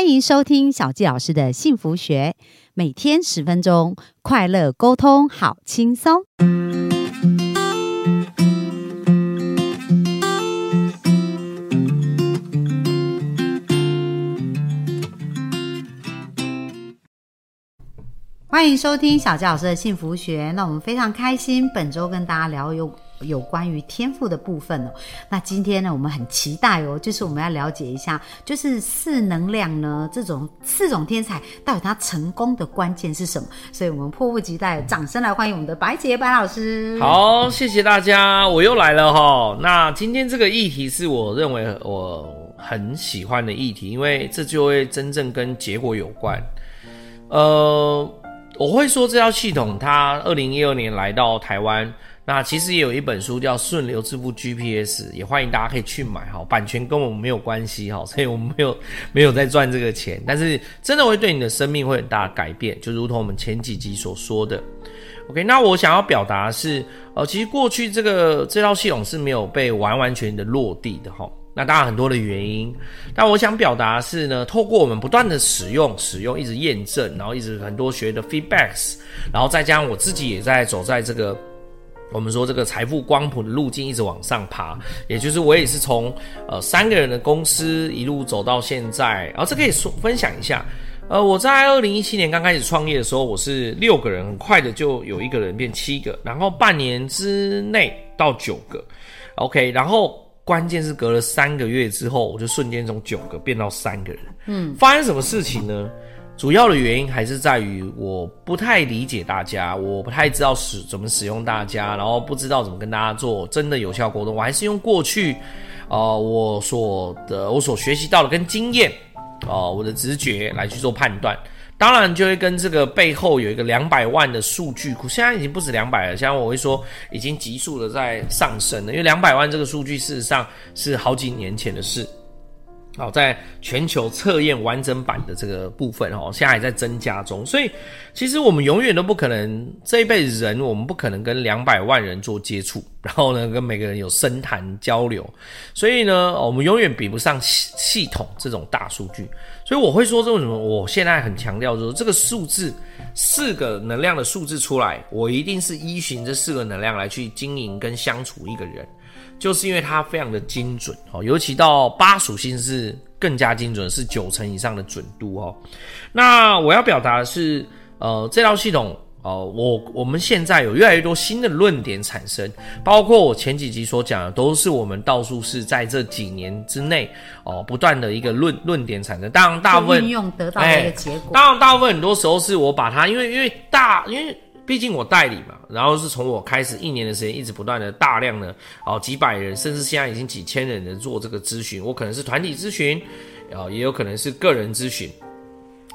欢迎收听小纪老师的幸福学，每天十分钟，快乐沟通，好轻松。欢迎收听小纪老师的幸福学。那我们非常开心，本周跟大家聊有有关于天赋的部分哦。那今天呢，我们很期待哦，就是我们要了解一下，就是四能量呢这种四种天才到底他成功的关键是什么？所以我们迫不及待，掌声来欢迎我们的白姐白老师。好，谢谢大家，我又来了哈。那今天这个议题是我认为我很喜欢的议题，因为这就会真正跟结果有关。呃。我会说这套系统，它二零一二年来到台湾，那其实也有一本书叫《顺流支付 GPS》，也欢迎大家可以去买哈，版权跟我们没有关系哈，所以我们没有没有在赚这个钱，但是真的会对你的生命会很大的改变，就如同我们前几集所说的。OK，那我想要表达的是，呃，其实过去这个这套系统是没有被完完全全的落地的哈。那当然很多的原因，但我想表达的是呢，透过我们不断的使用、使用，一直验证，然后一直很多学的 feedbacks，然后再加上我自己也在走在这个我们说这个财富光谱的路径，一直往上爬。也就是我也是从呃三个人的公司一路走到现在，然后这可以说分享一下。呃，我在二零一七年刚开始创业的时候，我是六个人，很快的就有一个人变七个，然后半年之内到九个，OK，然后。关键是隔了三个月之后，我就瞬间从九个变到三个人。嗯，发生什么事情呢？主要的原因还是在于我不太理解大家，我不太知道使怎么使用大家，然后不知道怎么跟大家做真的有效沟通。我还是用过去，呃，我所的我所学习到的跟经验，哦，我的直觉来去做判断。当然就会跟这个背后有一个两百万的数据库，现在已经不止两百了，现在我会说已经急速的在上升了，因为两百万这个数据事实上是好几年前的事。好，在全球测验完整版的这个部分哦，现在还在增加中，所以其实我们永远都不可能这一辈子人，我们不可能跟两百万人做接触，然后呢，跟每个人有深谈交流，所以呢，我们永远比不上系系统这种大数据。所以我会说，这为什么我现在很强调说，这个数字四个能量的数字出来，我一定是依循这四个能量来去经营跟相处一个人。就是因为它非常的精准哦，尤其到八属性是更加精准，是九成以上的准度哦。那我要表达的是，呃，这套系统，哦，我我们现在有越来越多新的论点产生，包括我前几集所讲的，都是我们道数是在这几年之内哦，不断的一个论论点产生。当然，大部分运用得到一个结果。当然，大部分很多时候是我把它，因为因为大因为。毕竟我代理嘛，然后是从我开始一年的时间，一直不断的大量的哦几百人，甚至现在已经几千人的做这个咨询。我可能是团体咨询，啊，也有可能是个人咨询。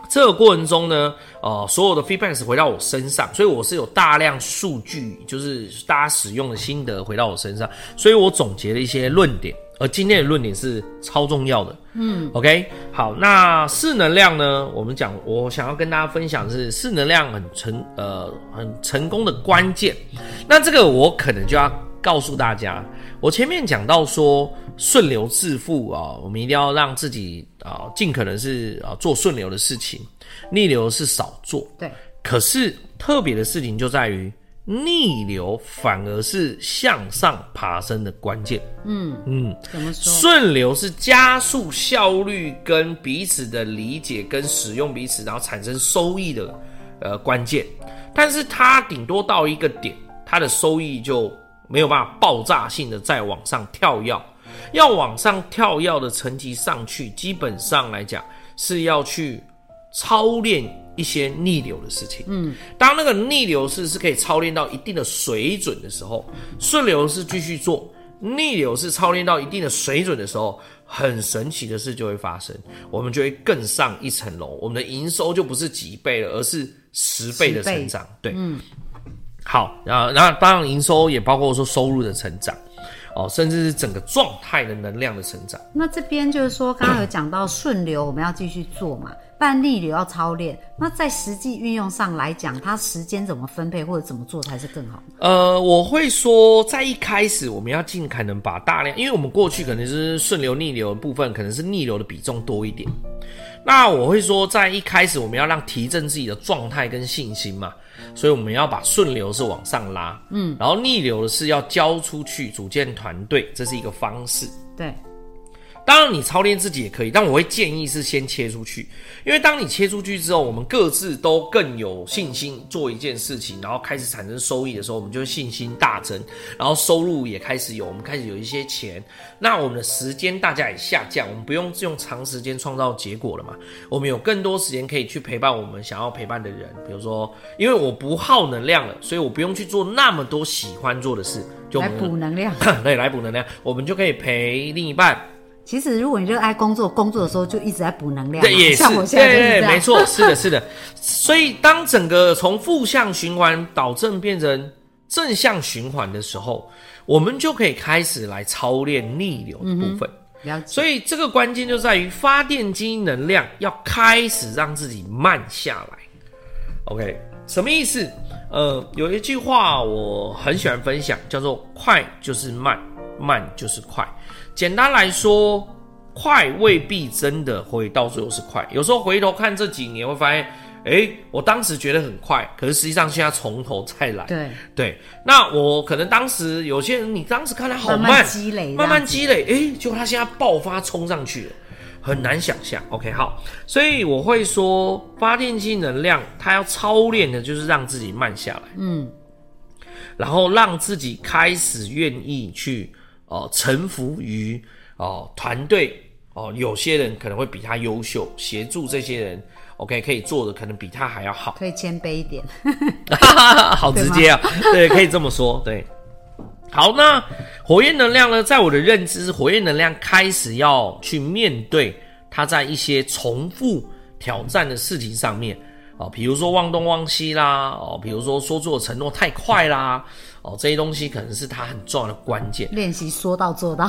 这个过程中呢，呃，所有的 feedback 回到我身上，所以我是有大量数据，就是大家使用的心得回到我身上，所以我总结了一些论点。而今天的论点是超重要的，嗯，OK，好，那四能量呢？我们讲，我想要跟大家分享的是四能量很成呃很成功的关键。那这个我可能就要告诉大家，我前面讲到说顺流致富啊，我们一定要让自己啊尽可能是啊做顺流的事情，逆流是少做。对，可是特别的事情就在于。逆流反而是向上爬升的关键。嗯嗯，怎么说？顺流是加速效率跟彼此的理解跟使用彼此，然后产生收益的呃关键。但是它顶多到一个点，它的收益就没有办法爆炸性的再往上跳跃。要往上跳跃的层级上去，基本上来讲是要去操练。一些逆流的事情，嗯，当那个逆流是是可以操练到一定的水准的时候，顺流是继续做，逆流是操练到一定的水准的时候，很神奇的事就会发生，我们就会更上一层楼，我们的营收就不是几倍了，而是十倍的成长，对，嗯，好，然后然后当然营收也包括说收入的成长。哦，甚至是整个状态的能量的成长。那这边就是说，刚刚有讲到顺流，我们要继续做嘛，但逆流要操练。那在实际运用上来讲，它时间怎么分配或者怎么做才是更好？呃，我会说，在一开始我们要尽可能把大量，因为我们过去可能是顺流逆流的部分，可能是逆流的比重多一点。那我会说，在一开始我们要让提振自己的状态跟信心嘛，所以我们要把顺流是往上拉，嗯，然后逆流的是要交出去，组建团队，这是一个方式。对。当然，你操练自己也可以，但我会建议是先切出去，因为当你切出去之后，我们各自都更有信心做一件事情，然后开始产生收益的时候，我们就会信心大增，然后收入也开始有，我们开始有一些钱，那我们的时间大家也下降，我们不用用长时间创造结果了嘛，我们有更多时间可以去陪伴我们想要陪伴的人，比如说，因为我不耗能量了，所以我不用去做那么多喜欢做的事，就来补能量，对，来补能量，我们就可以陪另一半。其实，如果你热爱工作，工作的时候就一直在补能量。对，也是，对对，没错，是的，是的。所以，当整个从负向循环导正变成正向循环的时候，我们就可以开始来操练逆流的部分。所以，这个关键就在于发电机能量要开始让自己慢下来。OK，什么意思？呃，有一句话我很喜欢分享，叫做“快就是慢，慢就是快”。简单来说，快未必真的会到最后是快。有时候回头看这几年，会发现，哎，我当时觉得很快，可是实际上现在从头再来。对对，那我可能当时有些人，你当时看他好慢，慢慢积累，慢慢积累，哎，结果他现在爆发冲上去了，很难想象。OK，好，所以我会说，发电机能量，它要操练的就是让自己慢下来，嗯，然后让自己开始愿意去。哦，臣服于哦团队哦，有些人可能会比他优秀，协助这些人，OK，可以做的可能比他还要好，可以谦卑一点 好直接啊，对，可以这么说，对。好，那火焰能量呢？在我的认知，火焰能量开始要去面对他在一些重复挑战的事情上面啊，比如说忘东忘西啦，哦，比如说说做承诺太快啦。哦，这些东西可能是他很重要的关键。练习说到做到。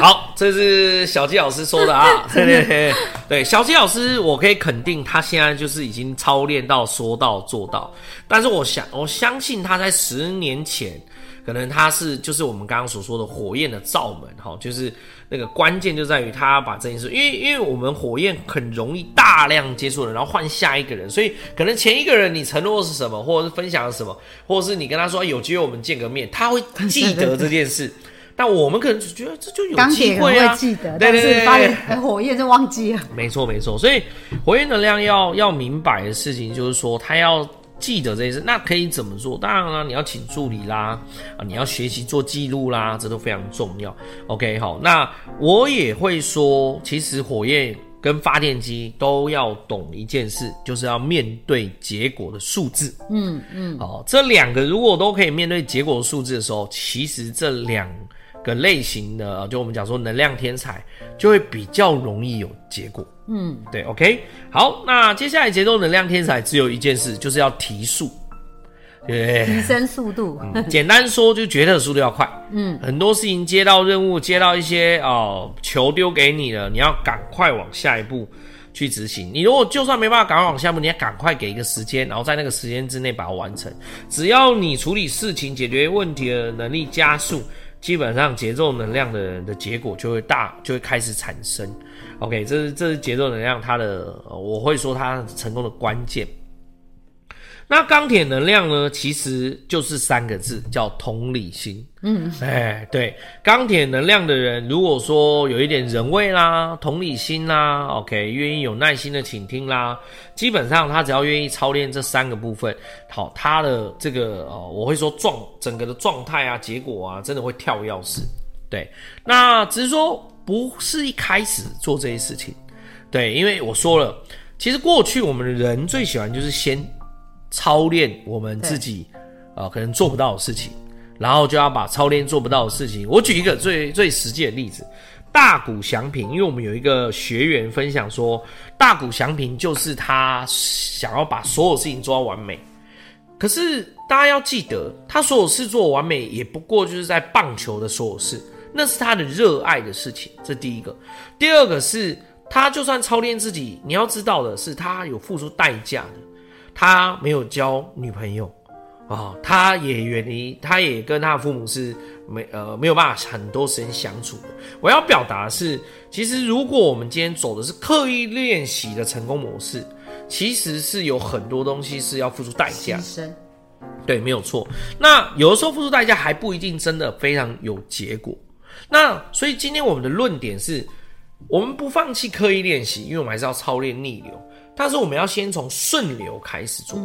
好，这是小鸡老师说的啊。对 对对，对小鸡老师，我可以肯定他现在就是已经操练到说到做到。但是我想，我相信他在十年前。可能它是就是我们刚刚所说的火焰的罩门哈，就是那个关键就在于他把这件事，因为因为我们火焰很容易大量接触人，然后换下一个人，所以可能前一个人你承诺是什么，或者是分享了什么，或者是你跟他说有机会我们见个面，他会记得这件事，但我们可能只觉得这就有机会啊，记得，但是发现火焰就忘记了。没错没错，所以火焰能量要要明白的事情就是说，他要。记得这件事，那可以怎么做？当然了，你要请助理啦，啊，你要学习做记录啦，这都非常重要。OK，好，那我也会说，其实火焰跟发电机都要懂一件事，就是要面对结果的数字。嗯嗯，好，这两个如果都可以面对结果的数字的时候，其实这两个类型的，就我们讲说能量天才，就会比较容易有结果。嗯，对，OK，好，那接下来节奏能量天才只有一件事，就是要提速，对，提升速度。简单说，就决策速度要快。嗯，很多事情接到任务，接到一些哦球丢给你了，你要赶快往下一步去执行。你如果就算没办法赶快往下一步，你要赶快给一个时间，然后在那个时间之内把它完成。只要你处理事情、解决问题的能力加速。基本上节奏能量的的结果就会大，就会开始产生。OK，这是这是节奏能量它的，我会说它成功的关键。那钢铁能量呢，其实就是三个字，叫同理心。嗯，哎，对，钢铁能量的人，如果说有一点人味啦、同理心啦，OK，愿意有耐心的倾听啦，基本上他只要愿意操练这三个部分，好，他的这个哦，我会说状整个的状态啊、结果啊，真的会跳钥匙。对，那只是说不是一开始做这些事情，对，因为我说了，其实过去我们的人最喜欢就是先。操练我们自己，啊，可能做不到的事情，然后就要把操练做不到的事情。我举一个最最实际的例子，大谷祥平，因为我们有一个学员分享说，大谷祥平就是他想要把所有事情做到完美。可是大家要记得，他所有事做完美，也不过就是在棒球的所有事，那是他的热爱的事情。这第一个，第二个是他就算操练自己，你要知道的是，他有付出代价的。他没有交女朋友哦，他也远离，他也跟他的父母是没呃没有办法很多时间相处的。我要表达的是，其实如果我们今天走的是刻意练习的成功模式，其实是有很多东西是要付出代价对，没有错。那有的时候付出代价还不一定真的非常有结果。那所以今天我们的论点是，我们不放弃刻意练习，因为我们还是要操练逆流。但是我们要先从顺流开始做。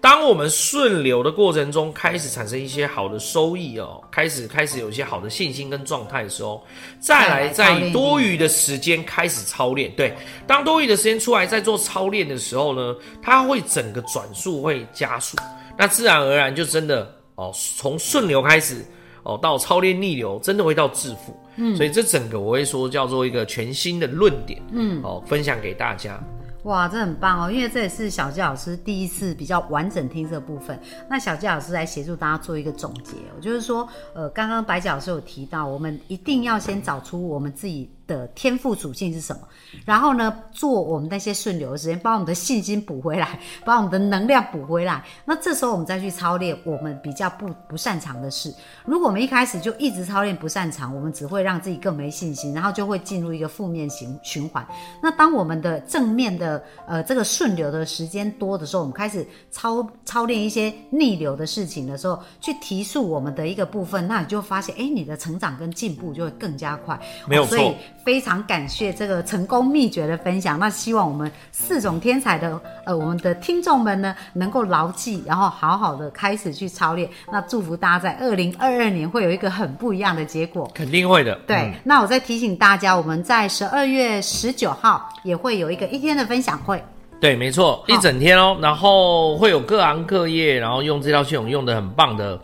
当我们顺流的过程中开始产生一些好的收益哦，开始开始有一些好的信心跟状态的时候，再来再以多余的时间开始操练。对，当多余的时间出来在做操练的时候呢，它会整个转速会加速，那自然而然就真的哦，从顺流开始哦，到操练逆流，真的会到致富。嗯，所以这整个我会说叫做一个全新的论点。嗯，哦，分享给大家。哇，这很棒哦！因为这也是小纪老师第一次比较完整听这部分。那小纪老师来协助大家做一个总结哦，就是说，呃，刚刚白脚老师有提到，我们一定要先找出我们自己的天赋属性是什么，然后呢，做我们那些顺流的时间，把我们的信心补回来，把我们的能量补回来。那这时候我们再去操练我们比较不不擅长的事。如果我们一开始就一直操练不擅长，我们只会让自己更没信心，然后就会进入一个负面循循环。那当我们的正面的呃，这个顺流的时间多的时候，我们开始操操练一些逆流的事情的时候，去提速我们的一个部分，那你就发现，哎，你的成长跟进步就会更加快。没有错。所以非常感谢这个成功秘诀的分享。那希望我们四种天才的呃，我们的听众们呢，能够牢记，然后好好的开始去操练。那祝福大家在二零二二年会有一个很不一样的结果。肯定会的。对，那我再提醒大家，我们在十二月十九号也会有一个一天的分享会。对，没错，一整天哦，然后会有各行各业，然后用这套系统用的很棒的，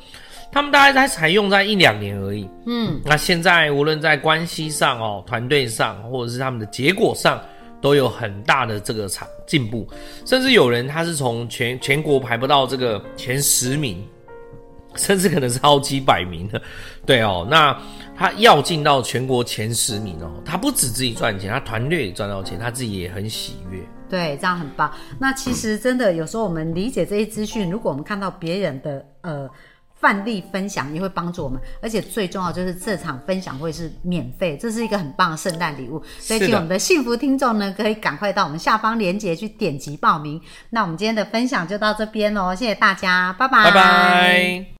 他们大概才才用在一两年而已。嗯，那现在无论在关系上哦，团队上，或者是他们的结果上，都有很大的这个产进步，甚至有人他是从全全国排不到这个前十名，甚至可能是好几百名的，对哦，那他要进到全国前十名哦，他不止自己赚钱，他团队也赚到钱，他自己也很喜悦。对，这样很棒。那其实真的有时候我们理解这些资讯，如果我们看到别人的呃范例分享，也会帮助我们。而且最重要就是这场分享会是免费，这是一个很棒的圣诞礼物。所以请我们的幸福听众呢，可以赶快到我们下方链接去点击报名。那我们今天的分享就到这边喽，谢谢大家，拜拜，拜拜。